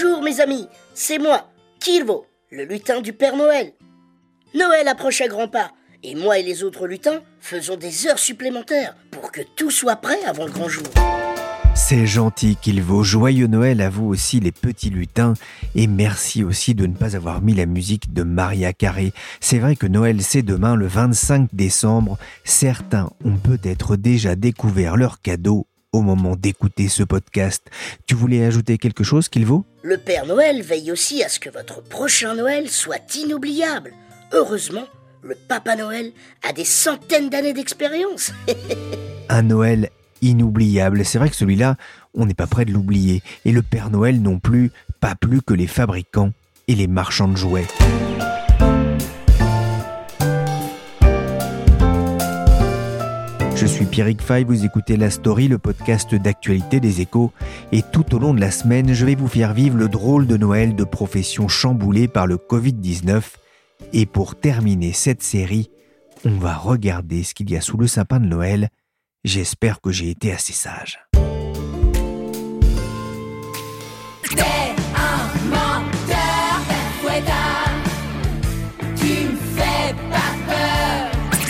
Bonjour mes amis, c'est moi, Kirvo, le lutin du Père Noël. Noël approche à grands pas, et moi et les autres lutins faisons des heures supplémentaires pour que tout soit prêt avant le grand jour. C'est gentil qu'il. Joyeux Noël à vous aussi les petits lutins et merci aussi de ne pas avoir mis la musique de Maria Carré. C'est vrai que Noël c'est demain le 25 décembre. Certains ont peut-être déjà découvert leur cadeau au moment d'écouter ce podcast. Tu voulais ajouter quelque chose qu'il vaut Le Père Noël veille aussi à ce que votre prochain Noël soit inoubliable. Heureusement, le Papa Noël a des centaines d'années d'expérience. Un Noël inoubliable. C'est vrai que celui-là, on n'est pas prêt de l'oublier. Et le Père Noël non plus, pas plus que les fabricants et les marchands de jouets. Je suis Pierrick Fay, vous écoutez La Story, le podcast d'actualité des échos. Et tout au long de la semaine, je vais vous faire vivre le drôle de Noël de professions chamboulées par le Covid-19. Et pour terminer cette série, on va regarder ce qu'il y a sous le sapin de Noël. J'espère que j'ai été assez sage.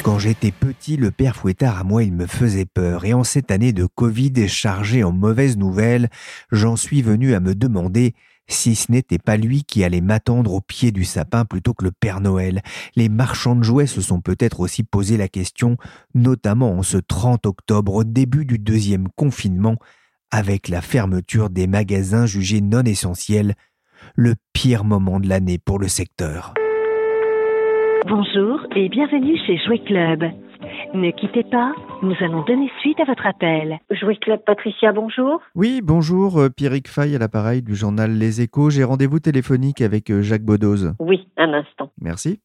Quand j'étais petit, le père Fouettard à moi, il me faisait peur. Et en cette année de Covid chargée en mauvaises nouvelles, j'en suis venu à me demander si ce n'était pas lui qui allait m'attendre au pied du sapin plutôt que le Père Noël. Les marchands de jouets se sont peut-être aussi posé la question, notamment en ce 30 octobre, au début du deuxième confinement, avec la fermeture des magasins jugés non essentiels, le pire moment de l'année pour le secteur. Bonjour et bienvenue chez Jouet Club. Ne quittez pas, nous allons donner suite à votre appel. Jouet Club Patricia, bonjour. Oui, bonjour, euh, Pierrick Fay à l'appareil du journal Les Échos. J'ai rendez-vous téléphonique avec euh, Jacques Bodoz. Oui, un instant. Merci.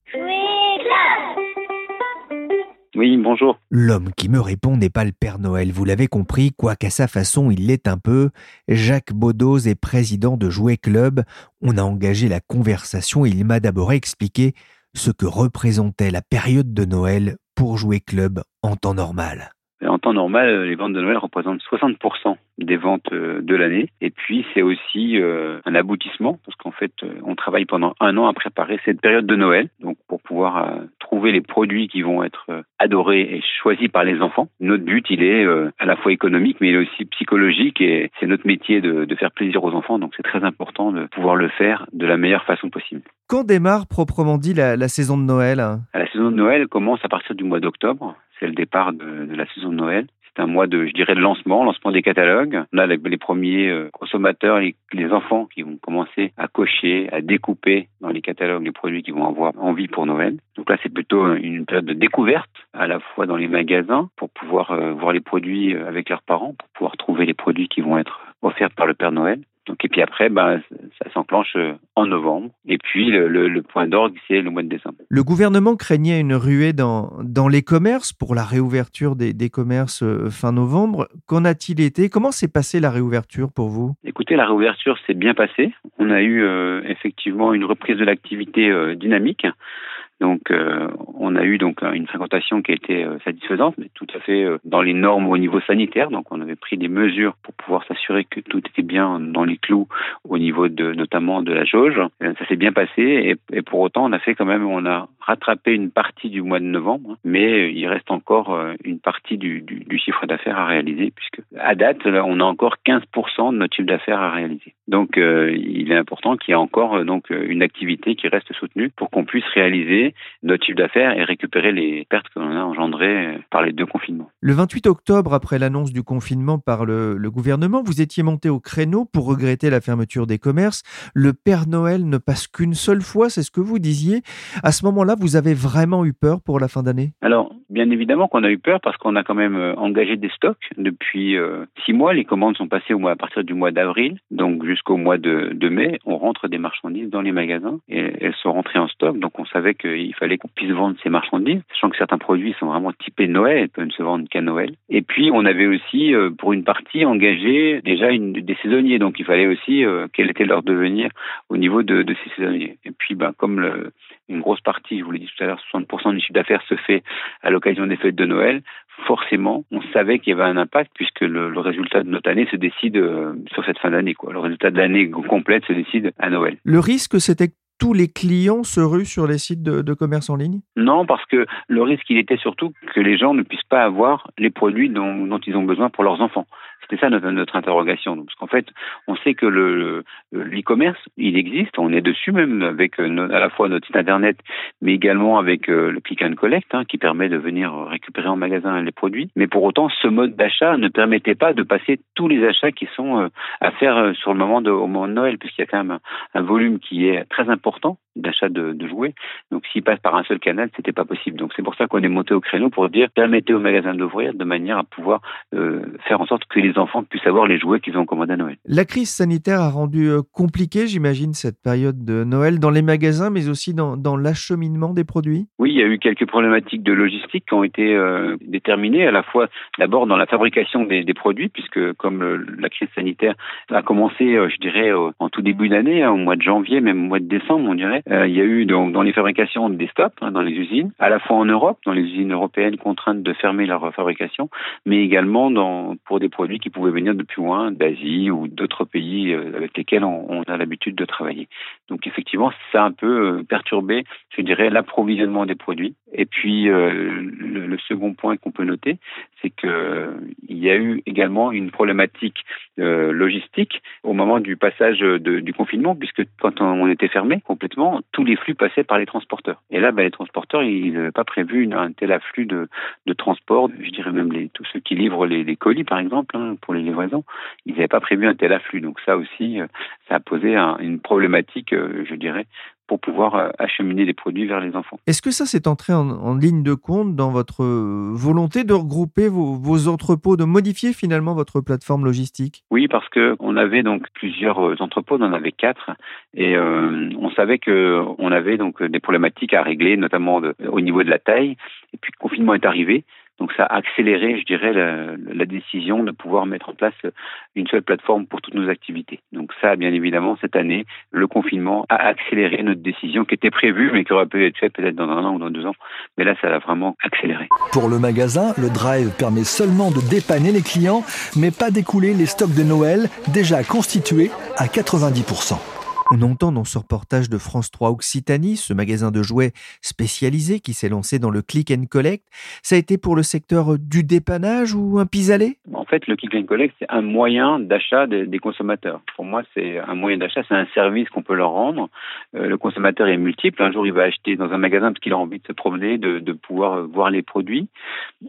Oui, bonjour. L'homme qui me répond n'est pas le Père Noël, vous l'avez compris, quoiqu'à sa façon il l'est un peu. Jacques Bodoz est président de Jouet Club. On a engagé la conversation et il m'a d'abord expliqué ce que représentait la période de Noël pour Jouet Club en temps normal. En temps normal, les ventes de Noël représentent 60% des ventes euh, de l'année. Et puis, c'est aussi euh, un aboutissement, parce qu'en fait, euh, on travaille pendant un an à préparer cette période de Noël, donc pour pouvoir trouver les produits qui vont être adorés et choisis par les enfants. Notre but, il est à la fois économique, mais il est aussi psychologique, et c'est notre métier de, de faire plaisir aux enfants, donc c'est très important de pouvoir le faire de la meilleure façon possible. Quand démarre proprement dit la, la saison de Noël? La saison de Noël commence à partir du mois d'octobre. C'est le départ de, la saison de Noël. C'est un mois de, je dirais, de lancement, lancement des catalogues. On a les, les premiers euh, consommateurs, les, les, enfants qui vont commencer à cocher, à découper dans les catalogues les produits qu'ils vont avoir envie pour Noël. Donc là, c'est plutôt une période de découverte, à la fois dans les magasins, pour pouvoir euh, voir les produits euh, avec leurs parents, pour pouvoir trouver les produits qui vont être offerts par le Père Noël. Donc, et puis après, ben, ça s'enclenche en novembre. Et puis, le, le, le point d'orgue, c'est le mois de décembre. Le gouvernement craignait une ruée dans, dans les commerces pour la réouverture des, des commerces fin novembre. Qu'en a-t-il été? Comment s'est passée la réouverture pour vous? Écoutez, la réouverture s'est bien passée. On a eu euh, effectivement une reprise de l'activité euh, dynamique Donc, euh, on a eu donc une fréquentation qui a été euh, satisfaisante, mais tout à fait euh, dans les normes au niveau sanitaire. Donc, on avait pris des mesures pour pouvoir s'assurer que tout était bien dans les clous au niveau de notamment de la jauge. Ça s'est bien passé et, pour autant, on a fait quand même, on a rattrapé une partie du mois de novembre, mais il reste encore une partie du chiffre d'affaires à réaliser, puisque à date, on a encore 15% de notre chiffre d'affaires à réaliser. Donc, il est important qu'il y ait encore donc une activité qui reste soutenue pour qu'on puisse réaliser notre chiffre d'affaires et récupérer les pertes que l'on a engendrées par les deux confinements. Le 28 octobre, après l'annonce du confinement par le, le, gouvernement, vous étiez monté au créneau pour regretter la fermeture des commerces. Le Père Noël ne passe qu'une seule fois, c'est ce que vous disiez. À ce moment-là, vous avez vraiment eu peur pour la fin d'année? Alors, bien évidemment qu'on a eu peur parce qu'on a quand même euh, engagé des stocks depuis euh, six mois. Les commandes sont passées au mois, à partir du mois d'avril, donc jusqu'au mois de, de mai. On rentre des marchandises dans les magasins et elles sont rentrées en stock. Donc, on savait qu'il fallait qu'on puisse vendre ces marchandises, sachant que certains produits sont vraiment typés Noël, elles peuvent ne se vendre qu'à Noël. Et puis, on avait aussi, euh, pour une partie, engagé déjà des saisonniers, donc il fallait aussi euh, quel était leur devenir au niveau de, ces saisonniers. Et puis, ben, comme une grosse partie, je vous l'ai dit tout à l'heure, 60% du chiffre d'affaires se fait à l'occasion des fêtes de Noël, forcément, on savait qu'il y avait un impact puisque le, résultat de notre année se décide euh, sur cette fin d'année. Le résultat de l'année complète se décide à Noël. Le risque, c'était que tous les clients se ruent sur les sites de, commerce en ligne? Non, parce que le risque, était surtout que les gens ne puissent pas avoir les produits dont ils ont besoin pour leurs enfants. C'était ça notre, notre interrogation. Parce qu'en fait, on sait que le l'e-commerce, il existe, on est dessus même avec euh, à la fois notre site internet, mais également avec euh, le click and collect hein, qui permet de venir récupérer en magasin les produits. Mais pour autant, ce mode d'achat ne permettait pas de passer tous les achats qui sont euh, à faire sur le moment au moment de Noël, puisqu'il y a quand même un, volume qui est très important d'achat de, jouets. Donc s'il passe par un seul canal, c'était pas possible. Donc c'est pour ça qu'on est monté au créneau pour dire permettez aux magasins d'ouvrir de manière à pouvoir faire en sorte que les enfants puissent avoir les jouets qu'ils ont commandés à Noël. La crise sanitaire a rendu euh, compliqué, j'imagine, cette période de Noël dans les magasins, mais aussi dans, dans l'acheminement des produits? Oui, il y a eu quelques problématiques de logistique qui ont été euh, déterminées à la fois d'abord dans la fabrication des, des, produits, puisque comme la crise sanitaire a commencé, euh, je dirais, en tout début d'année, hein, au mois de janvier, même au mois de décembre, on dirait, euh, il y a eu donc dans les fabrications des stops hein, dans les usines, à la fois en Europe, dans les usines européennes contraintes de fermer leur fabrication, mais également dans, pour des produits qui pouvaient venir de plus loin, d'Asie ou d'autres pays euh, avec lesquels on, a l'habitude de travailler. Donc effectivement, ça a un peu euh, perturbé, je dirais, l'approvisionnement des produits. Et puis euh, le, second point qu'on peut noter, c'est que il y a eu également une problématique logistique au moment du passage du confinement, puisque quand on était fermé complètement, tous les flux passaient par les transporteurs. Et là, ben, les transporteurs, ils n'avaient pas prévu un tel afflux de, transport. Je dirais même les, tous ceux qui livrent les, les colis, par exemple, hein, pour les livraisons, ils n'avaient pas prévu un tel afflux. Donc ça aussi, ça a posé un, une problématique, je dirais, pour pouvoir acheminer les produits vers les enfants. Est-ce que ça s'est entré en, en, ligne de compte dans votre volonté de regrouper vos, vos, entrepôts, de modifier finalement votre plateforme logistique? Oui, parce que on avait donc plusieurs entrepôts, on en avait quatre, et euh, on savait que on avait donc des problématiques à régler, notamment de, au niveau de la taille. Et puis le confinement est arrivé, donc ça a accéléré, je dirais, la, décision de pouvoir mettre en place une seule plateforme pour toutes nos activités. Donc ça, bien évidemment, cette année, le confinement a accéléré notre décision qui était prévue, mais qui aurait pu être faite peut-être dans un an ou dans deux ans. Mais là, ça l'a vraiment accéléré. Pour le magasin, le Drive permet seulement de dépanner les clients, mais pas d'écouler les stocks de Noël déjà constitués à 90%. On entend dans ce reportage de France 3 Occitanie, ce magasin de jouets spécialisé qui s'est lancé dans le click and collect. Ça a été pour le secteur du dépannage ou un pis-aller? En fait, le click and collect, c'est un moyen d'achat des, consommateurs. Pour moi, c'est un moyen d'achat, c'est un service qu'on peut leur rendre. Euh, le consommateur est multiple. Un jour, il va acheter dans un magasin parce qu'il a envie de se promener, de, pouvoir voir les produits.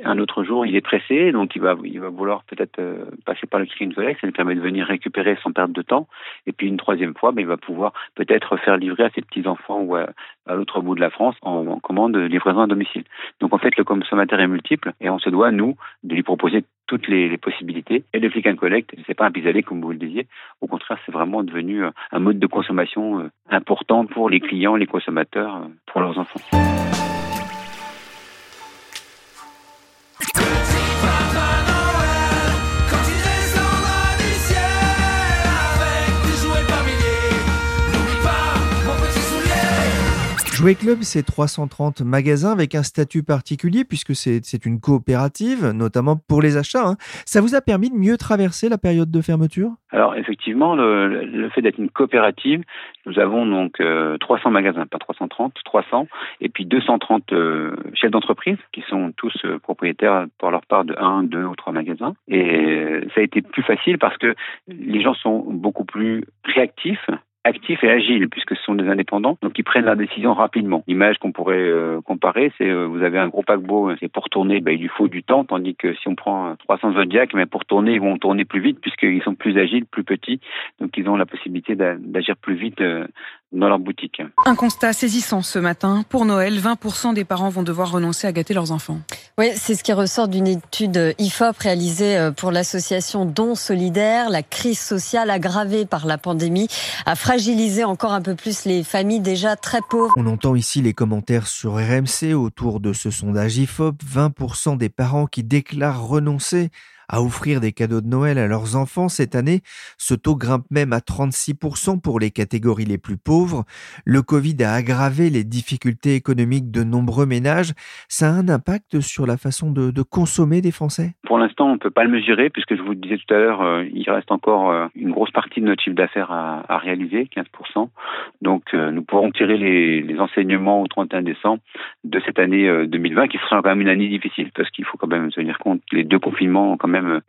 Un autre jour, il est pressé, donc il va, vouloir peut-être euh, passer par le click and collect. Ça lui permet de venir récupérer sans perte de temps. Et puis une troisième fois, ben, il va pouvoir peut-être faire livrer à ses petits-enfants ou à, l'autre bout de la France en, en commande livraison à domicile. Donc en fait, le consommateur est multiple et on se doit, nous, de lui proposer toutes les, possibilités. Et le click and collect, c'est pas un pis-aller comme vous le disiez. Au contraire, c'est vraiment devenu un mode de consommation important pour les clients, les consommateurs, pour leurs enfants. Jouet Club, c'est 330 magasins avec un statut particulier puisque c'est une coopérative, notamment pour les achats. Hein. Ça vous a permis de mieux traverser la période de fermeture? Alors effectivement, le, fait d'être une coopérative, nous avons donc 300 euh, magasins, pas 330, 300, et puis 230 euh, chefs d'entreprise qui sont tous euh, propriétaires pour leur part de 1, 2 ou 3 magasins. Et ça a été plus facile parce que les gens sont beaucoup plus réactifs actifs et agiles puisque ce sont des indépendants, donc ils prennent la décision rapidement. L'image qu'on pourrait euh, comparer, c'est euh, vous avez un gros paquebot, c'est pour tourner, ben, il lui faut du temps, tandis que si on prend 300 Zodiac, mais pour tourner, ils vont tourner plus vite puisqu'ils sont plus agiles, plus petits, donc ils ont la possibilité d'agir plus vite euh, dans leur boutique. Un constat saisissant ce matin. Pour Noël, 20% des parents vont devoir renoncer à gâter leurs enfants. Oui, c'est ce qui ressort d'une étude IFOP réalisée pour l'association Don Solidaire. La crise sociale aggravée par la pandémie a fragiliser encore un peu plus les familles déjà très pauvres. On entend ici les commentaires sur RMC autour de ce sondage IFOP. 20% des parents qui déclarent renoncer à offrir des cadeaux de Noël à leurs enfants cette année. Ce taux grimpe même à 36% pour les catégories les plus pauvres. Le Covid a aggravé les difficultés économiques de nombreux ménages. Ça a un impact sur la façon de, consommer des Français? Pour l'instant, peut pas le mesurer puisque je vous le disais tout à l'heure, euh, il reste encore euh, une grosse partie de notre chiffre d'affaires à, réaliser, 15%. Donc euh, nous pourrons tirer les, enseignements au 31 décembre de cette année 2020 qui sera quand même une année difficile parce qu'il faut quand même tenir compte les deux confinements ont quand même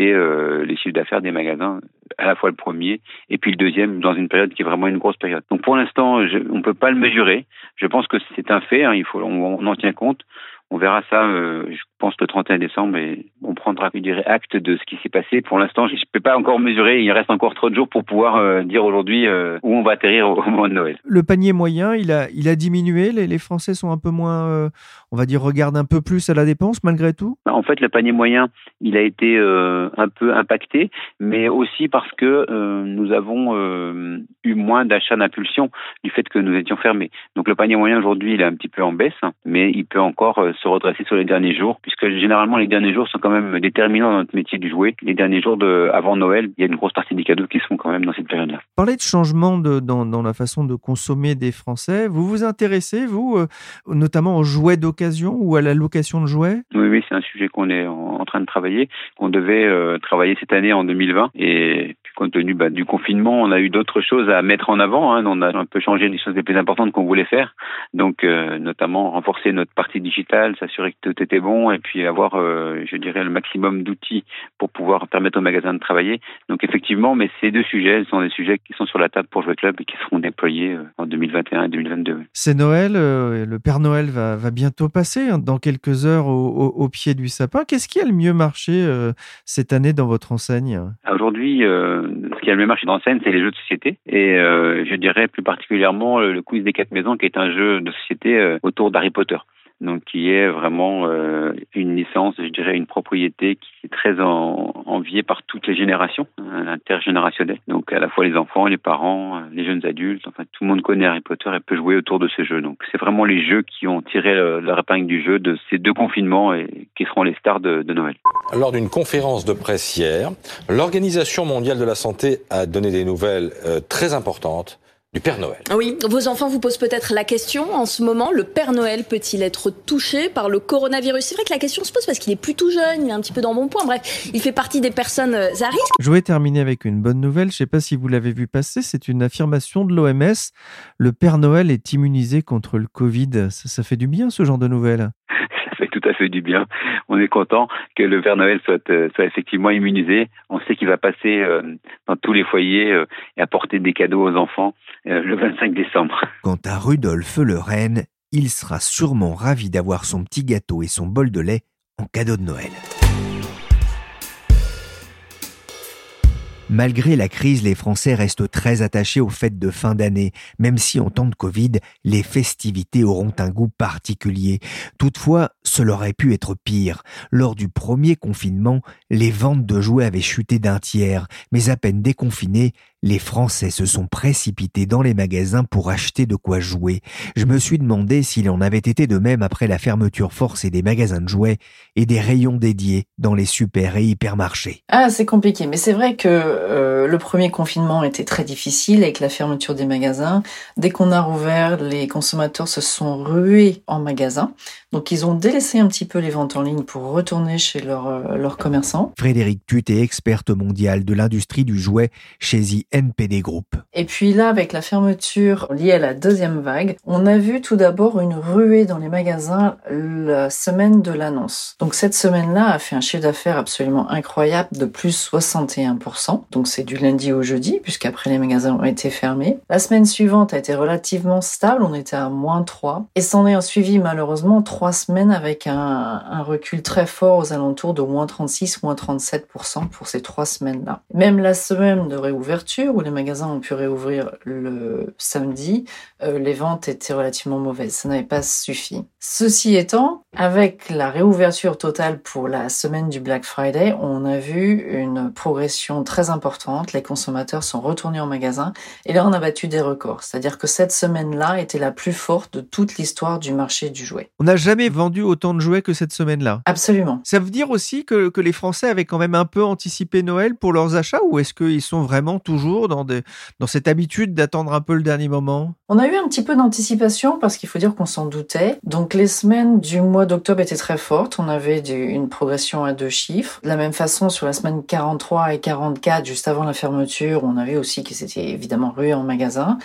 euh, les chiffres d'affaires des magasins, à la fois le premier et puis le deuxième, dans une période qui est vraiment une grosse période. Donc pour l'instant, on ne peut pas le mesurer. Je pense que c'est un fait, hein, il faut, on, en tient compte. On verra ça, euh, je pense, le 31 décembre et on prendra, je acte de ce qui s'est passé. Pour l'instant, je ne peux pas encore mesurer. Il reste encore trop de jours pour pouvoir euh, dire aujourd'hui euh, où on va atterrir au, moment de Noël. Le panier moyen, il a, diminué. Les Français sont un peu moins, on va dire, regardent un peu plus à la dépense malgré tout? Bah, en fait, le panier moyen, il a été un peu impacté, mais aussi parce que nous avons eu moins d'achats d'impulsion du fait que nous étions fermés. Donc le panier moyen aujourd'hui, il est un petit peu en baisse, mais il peut encore se redresser sur les derniers jours, puisque généralement les derniers jours sont quand même déterminants dans notre métier du jouet. Les derniers jours de, avant Noël, il y a une grosse partie des cadeaux qui se font quand même dans cette période-là. Parler de changement de, dans, dans, la façon de consommer des Français, vous vous intéressez, vous, euh, notamment aux jouets d'occasion? Ou à la location de jouets? Oui, oui, c'est un sujet qu'on est en, train de travailler, qu'on devait euh, travailler cette année en 2020. Et compte tenu bah, du confinement, on a eu d'autres choses à mettre en avant. Hein. On a un peu changé les choses les plus importantes qu'on voulait faire. Donc, euh, notamment renforcer notre partie digitale, s'assurer que tout était bon et puis avoir, euh, je dirais, le maximum d'outils pour pouvoir permettre aux magasins de travailler. Donc, effectivement, mais ces deux sujets sont des sujets qui sont sur la table pour Jouer Club et qui seront déployés euh, en 2021 et 2022. C'est Noël. le Père Noël va, va, bientôt passer hein, dans quelques heures au, au, pied du sapin. Qu'est-ce qui a le mieux marché cette année dans votre enseigne? Aujourd'hui, ce qui a le mieux marché dans scène, c'est les jeux de société. Et euh, je dirais plus particulièrement le, quiz des quatre maisons, qui est un jeu de société euh, autour d'Harry Potter donc qui est vraiment euh, une licence, je dirais une propriété qui est très enviée par toutes les générations, hein, intergénérationnelle. Donc à la fois les enfants, les parents, les jeunes adultes, enfin tout le monde connaît Harry Potter et peut jouer autour de ce jeu. Donc c'est vraiment les jeux qui ont tiré la épingle du jeu de ces deux confinements et qui seront les stars de, de Noël. Lors d'une conférence de presse hier, l'Organisation mondiale de la santé a donné des nouvelles euh, très importantes du Père Noël. Oui, vos enfants vous posent peut-être la question en ce moment, le Père Noël peut-il être touché par le coronavirus? C'est vrai que la question se pose parce qu'il est plutôt jeune, il est un petit peu dans mon point, bref, il fait partie des personnes euh, à risque. Je vais terminer avec une bonne nouvelle, je ne sais pas si vous l'avez vu passer, c'est une affirmation de l'OMS, le Père Noël est immunisé contre le Covid, ça, ça fait du bien ce genre de nouvelles tout à fait du bien. On est content que le Père Noël soit, euh, soit effectivement immunisé. On sait qu'il va passer euh, dans tous les foyers euh, et apporter des cadeaux aux enfants le 25 décembre. Quant à Rudolf le Reine, il sera sûrement ravi d'avoir son petit gâteau et son bol de lait en cadeau de Noël. Malgré la crise, les Français restent très attachés aux fêtes de fin d'année, même si en temps de Covid, les festivités auront un goût particulier. Toutefois, cela aurait pu être pire. Lors du premier confinement, les ventes de jouets avaient chuté d'un tiers, mais à peine déconfinés, les Français se sont précipités dans les magasins pour acheter de quoi jouer. Je me suis demandé s'il en avait été de même après la fermeture forcée des magasins de jouets et des rayons dédiés dans les super et hypermarchés. Ah, c'est compliqué, mais c'est vrai que euh, le premier confinement était très difficile avec la fermeture des magasins. Dès qu'on a rouvert, les consommateurs se sont rués en magasin. Donc ils ont délaissé un petit peu les ventes en ligne pour retourner chez leurs euh, commerçants. Frédéric Tut est experte mondiale de l'industrie du jouet chez Et puis là, avec la fermeture liée à la deuxième vague, on a vu tout d'abord une ruée dans les magasins la semaine de l'annonce. Donc cette semaine-là a fait un chiffre d'affaires absolument incroyable de plus 61%. Donc c'est du lundi au jeudi, puisqu'après les magasins ont été fermés. La semaine suivante a été relativement stable, on était à moins 3. Et s'en est suivi malheureusement trois semaines avec un, un recul très fort aux alentours de moins 36, moins 37% pour ces trois semaines-là. Même la semaine de réouverture, où les magasins ont pu réouvrir le samedi, euh, les ventes étaient relativement mauvaises. Ça n'avait pas suffi. Ceci étant, avec la réouverture totale pour la semaine du Black Friday, on a vu une progression très importante. Les consommateurs sont retournés en magasin et là on a battu des records. C'est-à-dire que cette semaine-là était la plus forte de toute l'histoire du marché du jouet. On n'a jamais vendu autant de jouets que cette semaine-là. Absolument. Ça veut dire aussi que, que les Français avaient quand même un peu anticipé Noël pour leurs achats ou est-ce qu'ils sont vraiment toujours dans, dans cette habitude d'attendre un peu le dernier moment? On a eu un petit peu d'anticipation parce qu'il faut dire qu'on s'en doutait. Donc les semaines du mois d'octobre étaient très fortes. On avait une progression à deux chiffres. De la même façon, sur la semaine 43 et 44, juste avant la fermeture, on avait aussi qu'ils étaient évidemment rués en magasin.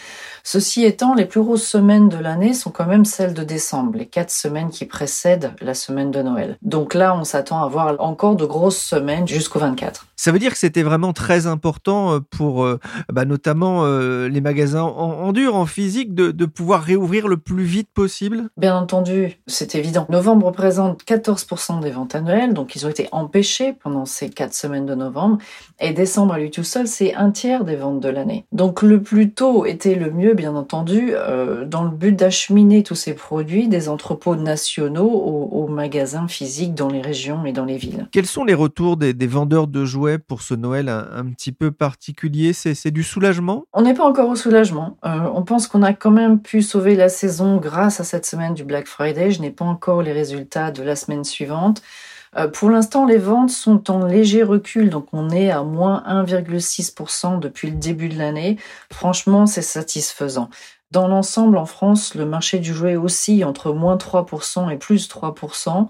Ceci étant, les plus grosses semaines de l'année sont quand même celles de décembre, les quatre semaines qui précèdent la semaine de Noël. Donc là, on s'attend à voir encore de grosses semaines jusqu'au 24. Ça veut dire que c'était vraiment très important euh, pour euh, bah, notamment euh, les magasins en, dur, en physique, de, de, pouvoir réouvrir le plus vite possible Bien entendu, c'est évident. Novembre représente 14% des ventes annuelles, donc ils ont été empêchés pendant ces quatre semaines de novembre. Et décembre à lui tout seul, c'est un tiers des ventes de l'année. Donc le plus tôt était le mieux, bien entendu, dans le but d'acheminer tous ces produits des entrepôts nationaux aux, magasins physiques dans les régions et dans les villes. Quels sont les retours des, des vendeurs de jouets pour ce Noël un, petit peu particulier? C'est du soulagement? On n'est pas encore au soulagement. Euh, on pense qu'on a quand même pu sauver la saison grâce à cette semaine du Black Friday. Je n'ai pas encore les résultats de la semaine suivante. Euh, pour l'instant, les ventes sont en léger recul, donc on est à moins 1,6% depuis le début de l'année. Franchement, c'est satisfaisant. Dans l'ensemble, en France, le marché du jouet oscille entre moins 3% et plus 3%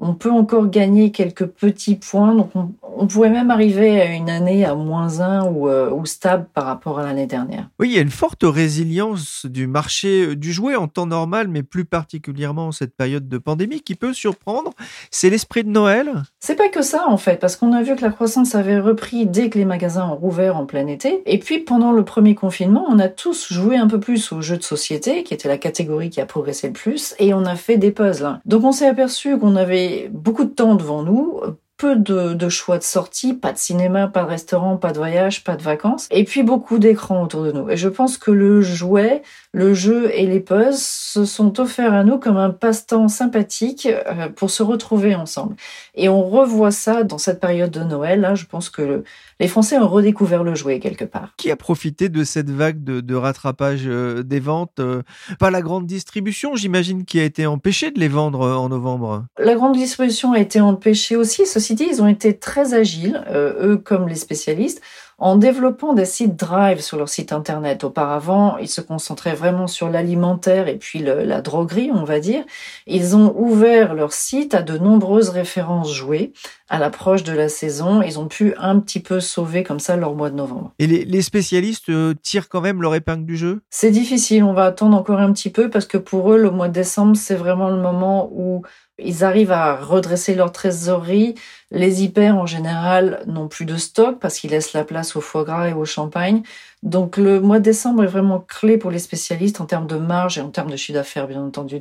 on peut encore gagner quelques petits points. Donc on, pourrait même arriver à une année à moins 1 ou, euh, ou stable par rapport à l'année dernière. Oui, il y a une forte résilience du marché euh, du jouet en temps normal, mais plus particulièrement en cette période de pandémie qui peut surprendre. C'est l'esprit de Noël C'est pas que ça en fait, parce qu'on a vu que la croissance avait repris dès que les magasins ont rouvert en plein été. Et puis pendant le premier confinement, on a tous joué un peu plus aux jeux de société, qui était la catégorie qui a progressé le plus, et on a fait des puzzles. Donc on s'est aperçu qu'on avait beaucoup de temps devant nous, peu de, choix de sortie, pas de cinéma, pas de restaurant, pas de voyage, pas de vacances, et puis beaucoup d'écrans autour de nous. Et je pense que le jouet, le jeu et les puzzles se sont offerts à nous comme un passe-temps sympathique euh, pour se retrouver ensemble. Et on revoit ça dans cette période de Noël. Là, je pense que les Français ont redécouvert le jouet quelque part. Qui a profité de cette vague de, rattrapage euh, des ventes euh, Pas la grande distribution, j'imagine, qui a été empêchée de les vendre en novembre. La grande distribution a été empêchée aussi. Ceci ils ont été très agiles, euh, eux comme les spécialistes, en développant des sites Drive sur leur site internet. Auparavant, ils se concentraient vraiment sur l'alimentaire et puis la droguerie, on va dire. Ils ont ouvert leur site à de nombreuses références jouées. À l'approche de la saison, ils ont pu un petit peu sauver comme ça leur mois de novembre. Et les, spécialistes euh, tirent quand même leur épingle du jeu? C'est difficile, on va attendre encore un petit peu parce que pour eux, le mois de décembre, c'est vraiment le moment où ils arrivent à redresser leur trésorerie. Les hyper, en général, n'ont plus de stock parce qu'ils laissent la place au foie gras et au champagne. Donc, le mois de décembre est vraiment clé pour les spécialistes en termes de marge et en termes de chiffre d'affaires, bien entendu.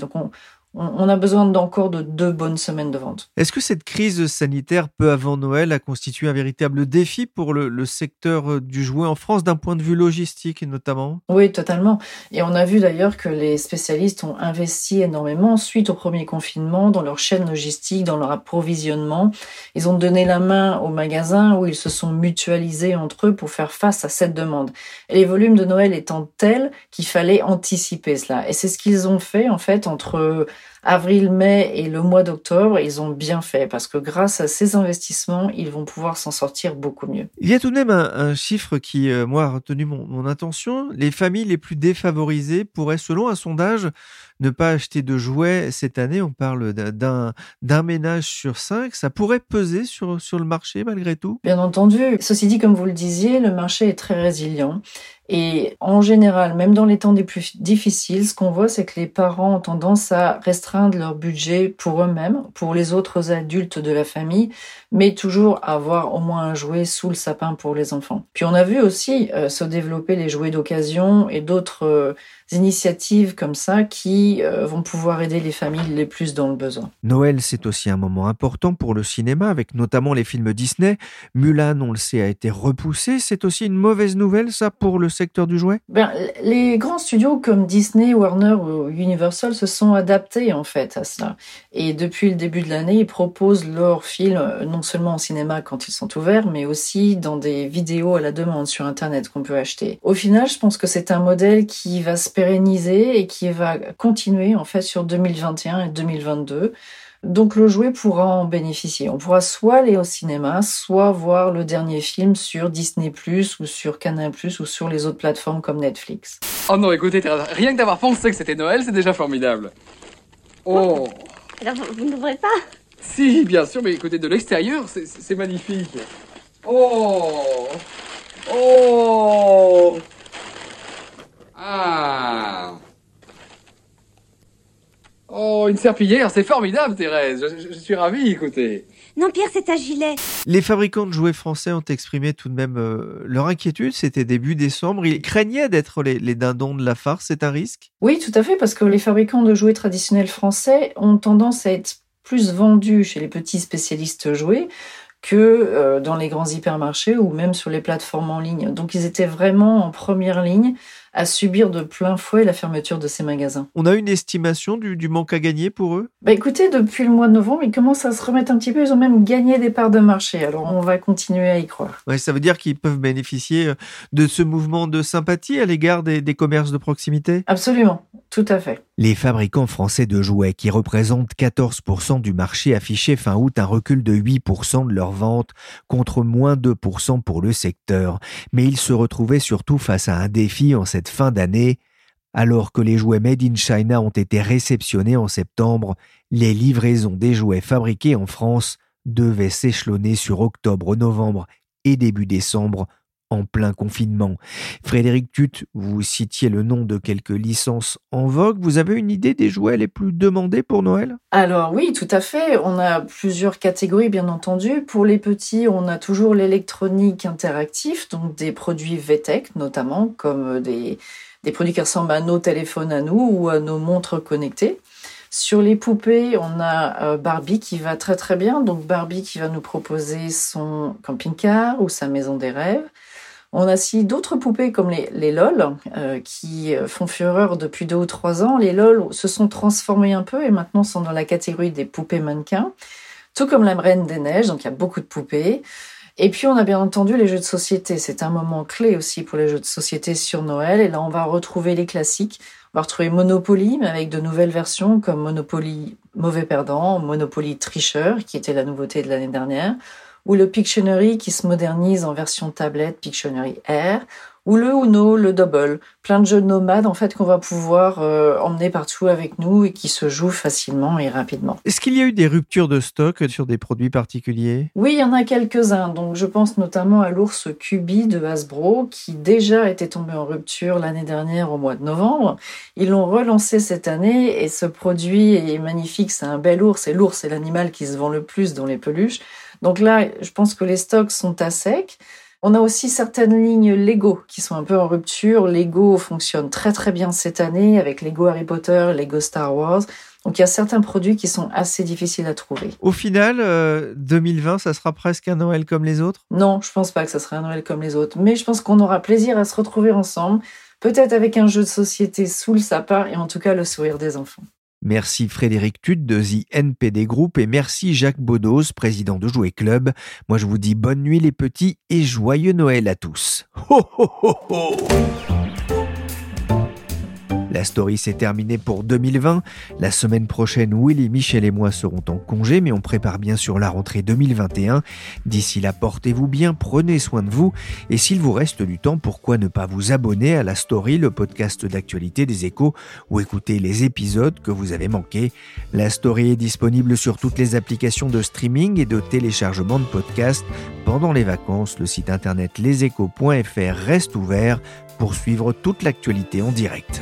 On a besoin d'encore de deux bonnes semaines de vente. Est-ce que cette crise sanitaire peu avant Noël a constitué un véritable défi pour le, secteur euh, du jouet en France d'un point de vue logistique notamment? Oui, totalement. Et on a vu d'ailleurs que les spécialistes ont investi énormément suite au premier confinement dans leur chaîne logistique, dans leur approvisionnement. Ils ont donné la main aux magasins où ils se sont mutualisés entre eux pour faire face à cette demande. Et les volumes de Noël étant tels qu'il fallait anticiper cela. Et c'est ce qu'ils ont fait en fait entre avril, mai et le mois d'octobre, ils ont bien fait parce que grâce à ces investissements, ils vont pouvoir s'en sortir beaucoup mieux. Il y a tout de même un, chiffre qui, euh, moi, a retenu mon, mon attention. Les familles les plus défavorisées pourraient, selon un sondage, ne pas acheter de jouets cette année. On parle d'un, d'un ménage sur cinq. Ça pourrait peser sur, sur le marché malgré tout? Bien entendu. Ceci dit, comme vous le disiez, le marché est très résilient. Et en général, même dans les temps les plus difficiles, ce qu'on voit, c'est que les parents ont tendance à restreindre leur budget pour eux-mêmes, pour les autres adultes de la famille, mais toujours avoir au moins un jouet sous le sapin pour les enfants. Puis on a vu aussi euh, se développer les jouets d'occasion et d'autres euh, initiatives comme ça qui euh, vont pouvoir aider les familles les plus dans le besoin. Noël, c'est aussi un moment important pour le cinéma, avec notamment les films Disney. Mulan, on le sait, a été repoussé. C'est aussi une mauvaise nouvelle, ça, pour le secteur du jouet? Ben, Les grands studios comme Disney, Warner ou Universal se sont adaptés en fait à cela. Et depuis le début de l'année, ils proposent leurs films euh, non seulement au cinéma quand ils sont ouverts, mais aussi dans des vidéos à la demande sur Internet qu'on peut acheter. Au final, je pense que c'est un modèle qui va se pérenniser et qui va continuer en fait sur 2021 et 2022. Donc le jouet pourra en bénéficier. On pourra soit aller au cinéma, soit voir le dernier film sur Disney ⁇ ou sur Canal ⁇ ou sur les autres plateformes comme Netflix. Oh non, écoutez, rien que d'avoir pensé que c'était Noël, c'est déjà formidable. Oh. Alors vous n'ouvrez pas Si, bien sûr, mais écoutez, de l'extérieur, c'est magnifique. Oh. Oh. Ah Oh, une serpillière, c'est formidable, Thérèse. Je, suis ravi, écoutez. Non, Pierre, c'est un gilet. Les fabricants de jouets français ont exprimé tout de même euh, leur inquiétude. C'était début décembre. Ils craignaient d'être les, les, dindons de la farce. C'est un risque? Oui, tout à fait, parce que les fabricants de jouets traditionnels français ont tendance à être plus vendus chez les petits spécialistes jouets que euh, dans les grands hypermarchés ou même sur les plateformes en ligne. Donc ils étaient vraiment en première ligne à subir de plein fouet la fermeture de ces magasins. On a une estimation du, manque à gagner pour eux? Bah Écoutez, depuis le mois de novembre, ils commencent à se remettre un petit peu. Ils ont même gagné des parts de marché. Alors on va continuer à y croire. Ouais, ça veut dire qu'ils peuvent bénéficier euh, de ce mouvement de sympathie à l'égard des, des commerces de proximité? Absolument, tout à fait. Les fabricants français de jouets, qui représentent 14% du marché, affichaient fin août un recul de 8% de leurs ventes, contre moins 2% pour le secteur. Mais ils se retrouvaient surtout face à un défi en cette fin d'année. Alors que les jouets Made in China ont été réceptionnés en septembre, les livraisons des jouets fabriqués en France devaient s'échelonner sur octobre, novembre et début décembre en plein confinement. Frédéric Tut, vous citiez le nom de quelques licences en vogue. Vous avez une idée des jouets les plus demandés pour Noël? Alors oui, tout à fait. On a plusieurs catégories, bien entendu. Pour les petits, on a toujours l'électronique interactif, donc des produits VTech notamment, comme des, des produits qui ressemblent à nos téléphones à nous ou à nos montres connectées. Sur les poupées, on a euh, Barbie qui va très très bien. Donc Barbie qui va nous proposer son camping-car ou sa maison des rêves. On a aussi d'autres poupées comme les, LOL euh, qui euh, font fureur depuis deux ou trois ans. Les LOL se sont transformés un peu et maintenant sont dans la catégorie des poupées mannequins. Tout comme la Reine des Neiges, donc il y a beaucoup de poupées. Et puis on a bien entendu les jeux de société. C'est un moment clé aussi pour les jeux de société sur Noël. Et là on va retrouver les classiques. On va retrouver Monopoly, mais avec de nouvelles versions comme Monopoly mauvais perdant, Monopoly tricheur, qui était la nouveauté de l'année dernière ou le Pictionary qui se modernise en version tablette Pictionary Air, ou le Uno, le Double, plein de jeux nomades en fait qu'on va pouvoir euh, emmener partout avec nous et qui se jouent facilement et rapidement. Est-ce qu'il y a eu des ruptures de stock sur des produits particuliers? Oui, il y en a quelques-uns. Donc je pense notamment à l'ours Cubi de Hasbro qui déjà était tombé en rupture l'année dernière au mois de novembre. Ils l'ont relancé cette année et ce produit est magnifique. C'est un bel ours et l'ours est l'animal qui se vend le plus dans les peluches. Donc là, je pense que les stocks sont à sec. On a aussi certaines lignes Lego qui sont un peu en rupture. Lego fonctionne très très bien cette année avec Lego Harry Potter, Lego Star Wars. Donc il y a certains produits qui sont assez difficiles à trouver. Au final, 2020, euh, ça sera presque un Noël comme les autres? Non, je pense pas que ça sera un Noël comme les autres, mais je pense qu'on aura plaisir à se retrouver ensemble, peut-être avec un jeu de société sous le sapin et en tout cas le sourire des enfants. Merci Frédéric Tude de The NPD Group et merci Jacques Baudos, président de Jouet Club. Moi je vous dis bonne nuit les petits et joyeux Noël à tous. La story s'est terminée pour 2020. La semaine prochaine, Willy, Michel et moi serons en congé, mais on prépare bien sûr la rentrée 2021. D'ici là, portez-vous bien, prenez soin de vous. Et s'il vous reste du temps, pourquoi ne pas vous abonner à la story, le podcast d'actualité des échos, ou écouter les épisodes que vous avez manqués. La story est disponible sur toutes les applications de streaming et de téléchargement de podcasts. Pendant les vacances, le site internet leséchos.fr reste ouvert pour suivre toute l'actualité en direct.